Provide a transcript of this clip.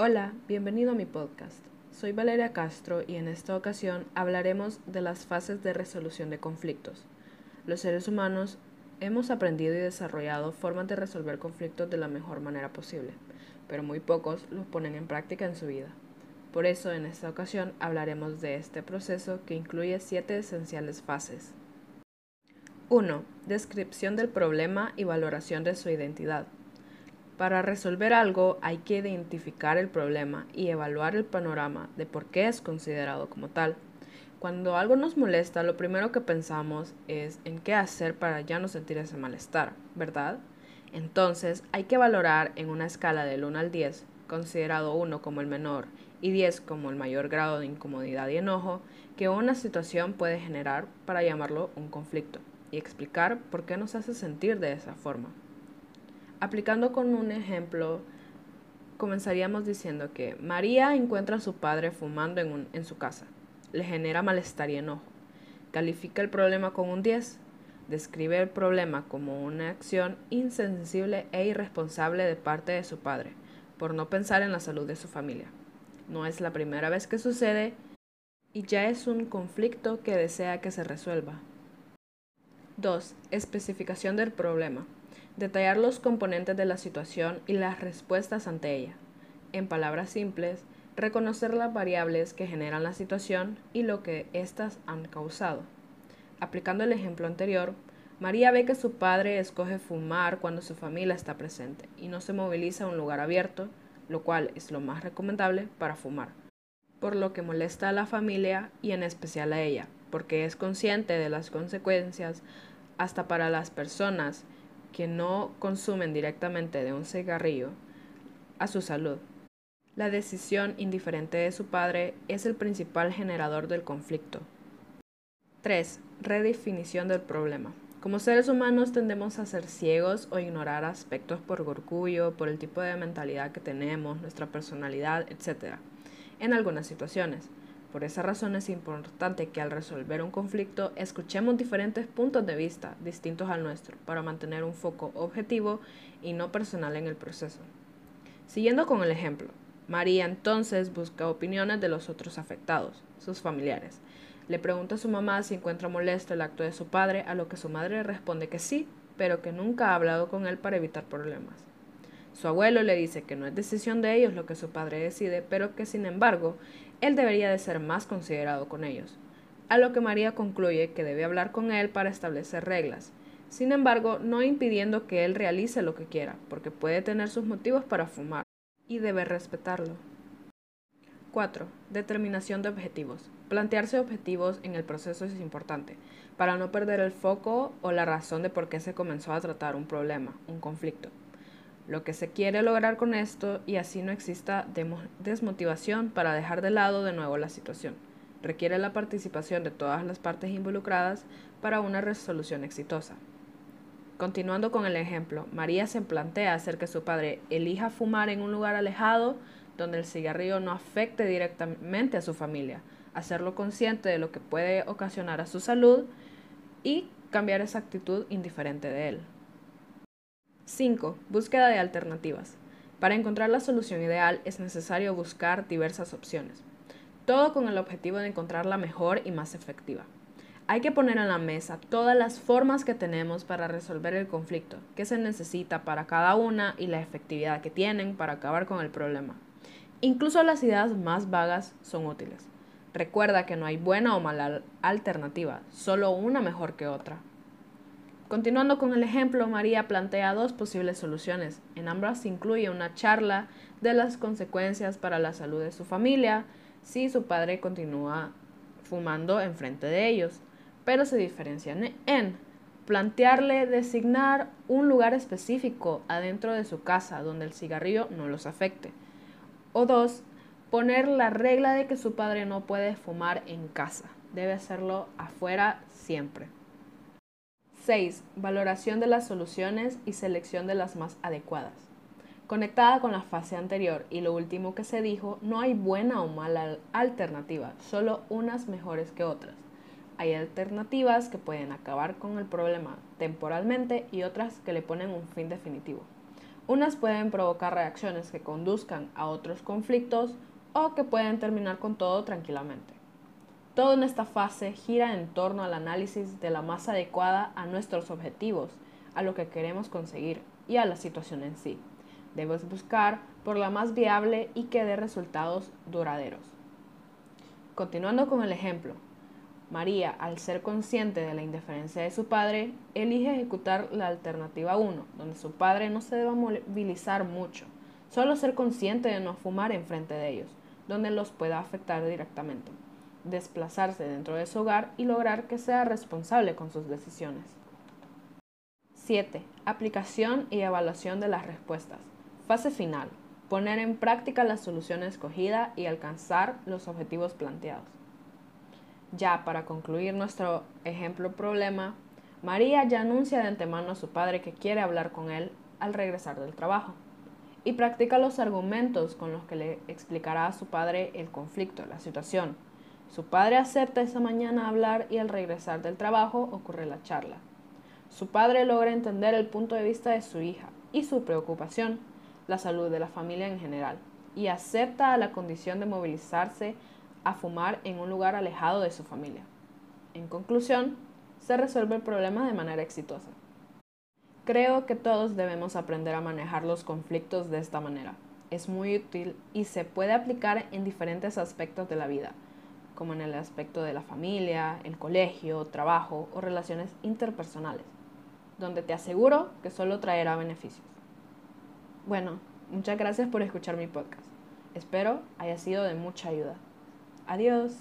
Hola, bienvenido a mi podcast. Soy Valeria Castro y en esta ocasión hablaremos de las fases de resolución de conflictos. Los seres humanos hemos aprendido y desarrollado formas de resolver conflictos de la mejor manera posible, pero muy pocos los ponen en práctica en su vida. Por eso en esta ocasión hablaremos de este proceso que incluye siete esenciales fases. 1. Descripción del problema y valoración de su identidad. Para resolver algo hay que identificar el problema y evaluar el panorama de por qué es considerado como tal. Cuando algo nos molesta, lo primero que pensamos es en qué hacer para ya no sentir ese malestar, ¿verdad? Entonces hay que valorar en una escala del 1 al 10, considerado 1 como el menor y 10 como el mayor grado de incomodidad y enojo que una situación puede generar para llamarlo un conflicto y explicar por qué nos hace sentir de esa forma. Aplicando con un ejemplo, comenzaríamos diciendo que María encuentra a su padre fumando en, en su casa. Le genera malestar y enojo. Califica el problema con un 10. Describe el problema como una acción insensible e irresponsable de parte de su padre, por no pensar en la salud de su familia. No es la primera vez que sucede y ya es un conflicto que desea que se resuelva. 2. Especificación del problema. Detallar los componentes de la situación y las respuestas ante ella. En palabras simples, reconocer las variables que generan la situación y lo que éstas han causado. Aplicando el ejemplo anterior, María ve que su padre escoge fumar cuando su familia está presente y no se moviliza a un lugar abierto, lo cual es lo más recomendable para fumar, por lo que molesta a la familia y en especial a ella, porque es consciente de las consecuencias hasta para las personas que no consumen directamente de un cigarrillo a su salud. La decisión indiferente de su padre es el principal generador del conflicto. 3. Redefinición del problema. Como seres humanos tendemos a ser ciegos o ignorar aspectos por orgullo, por el tipo de mentalidad que tenemos, nuestra personalidad, etc. En algunas situaciones. Por esa razón es importante que al resolver un conflicto escuchemos diferentes puntos de vista distintos al nuestro para mantener un foco objetivo y no personal en el proceso. Siguiendo con el ejemplo, María entonces busca opiniones de los otros afectados, sus familiares. Le pregunta a su mamá si encuentra molesto el acto de su padre, a lo que su madre responde que sí, pero que nunca ha hablado con él para evitar problemas. Su abuelo le dice que no es decisión de ellos lo que su padre decide, pero que sin embargo él debería de ser más considerado con ellos. A lo que María concluye que debe hablar con él para establecer reglas, sin embargo, no impidiendo que él realice lo que quiera, porque puede tener sus motivos para fumar y debe respetarlo. 4. Determinación de objetivos. Plantearse objetivos en el proceso es importante, para no perder el foco o la razón de por qué se comenzó a tratar un problema, un conflicto lo que se quiere lograr con esto y así no exista desmotivación para dejar de lado de nuevo la situación. Requiere la participación de todas las partes involucradas para una resolución exitosa. Continuando con el ejemplo, María se plantea hacer que su padre elija fumar en un lugar alejado donde el cigarrillo no afecte directamente a su familia, hacerlo consciente de lo que puede ocasionar a su salud y cambiar esa actitud indiferente de él. 5. Búsqueda de alternativas. Para encontrar la solución ideal es necesario buscar diversas opciones, todo con el objetivo de encontrar la mejor y más efectiva. Hay que poner en la mesa todas las formas que tenemos para resolver el conflicto, qué se necesita para cada una y la efectividad que tienen para acabar con el problema. Incluso las ideas más vagas son útiles. Recuerda que no hay buena o mala alternativa, solo una mejor que otra. Continuando con el ejemplo, María plantea dos posibles soluciones. En ambas incluye una charla de las consecuencias para la salud de su familia si su padre continúa fumando enfrente de ellos, pero se diferencian en plantearle designar un lugar específico adentro de su casa donde el cigarrillo no los afecte. O dos, poner la regla de que su padre no puede fumar en casa, debe hacerlo afuera siempre. 6. Valoración de las soluciones y selección de las más adecuadas. Conectada con la fase anterior y lo último que se dijo, no hay buena o mala alternativa, solo unas mejores que otras. Hay alternativas que pueden acabar con el problema temporalmente y otras que le ponen un fin definitivo. Unas pueden provocar reacciones que conduzcan a otros conflictos o que pueden terminar con todo tranquilamente. Todo en esta fase gira en torno al análisis de la más adecuada a nuestros objetivos, a lo que queremos conseguir y a la situación en sí. Debes buscar por la más viable y que dé resultados duraderos. Continuando con el ejemplo, María, al ser consciente de la indiferencia de su padre, elige ejecutar la alternativa 1, donde su padre no se deba movilizar mucho, solo ser consciente de no fumar enfrente de ellos, donde los pueda afectar directamente, desplazarse dentro de su hogar y lograr que sea responsable con sus decisiones. 7. Aplicación y evaluación de las respuestas. Fase final. Poner en práctica la solución escogida y alcanzar los objetivos planteados. Ya para concluir nuestro ejemplo problema, María ya anuncia de antemano a su padre que quiere hablar con él al regresar del trabajo y practica los argumentos con los que le explicará a su padre el conflicto, la situación. Su padre acepta esa mañana hablar y al regresar del trabajo ocurre la charla. Su padre logra entender el punto de vista de su hija y su preocupación la salud de la familia en general y acepta la condición de movilizarse a fumar en un lugar alejado de su familia. En conclusión, se resuelve el problema de manera exitosa. Creo que todos debemos aprender a manejar los conflictos de esta manera. Es muy útil y se puede aplicar en diferentes aspectos de la vida, como en el aspecto de la familia, el colegio, trabajo o relaciones interpersonales, donde te aseguro que solo traerá beneficios. Bueno, muchas gracias por escuchar mi podcast. Espero haya sido de mucha ayuda. Adiós.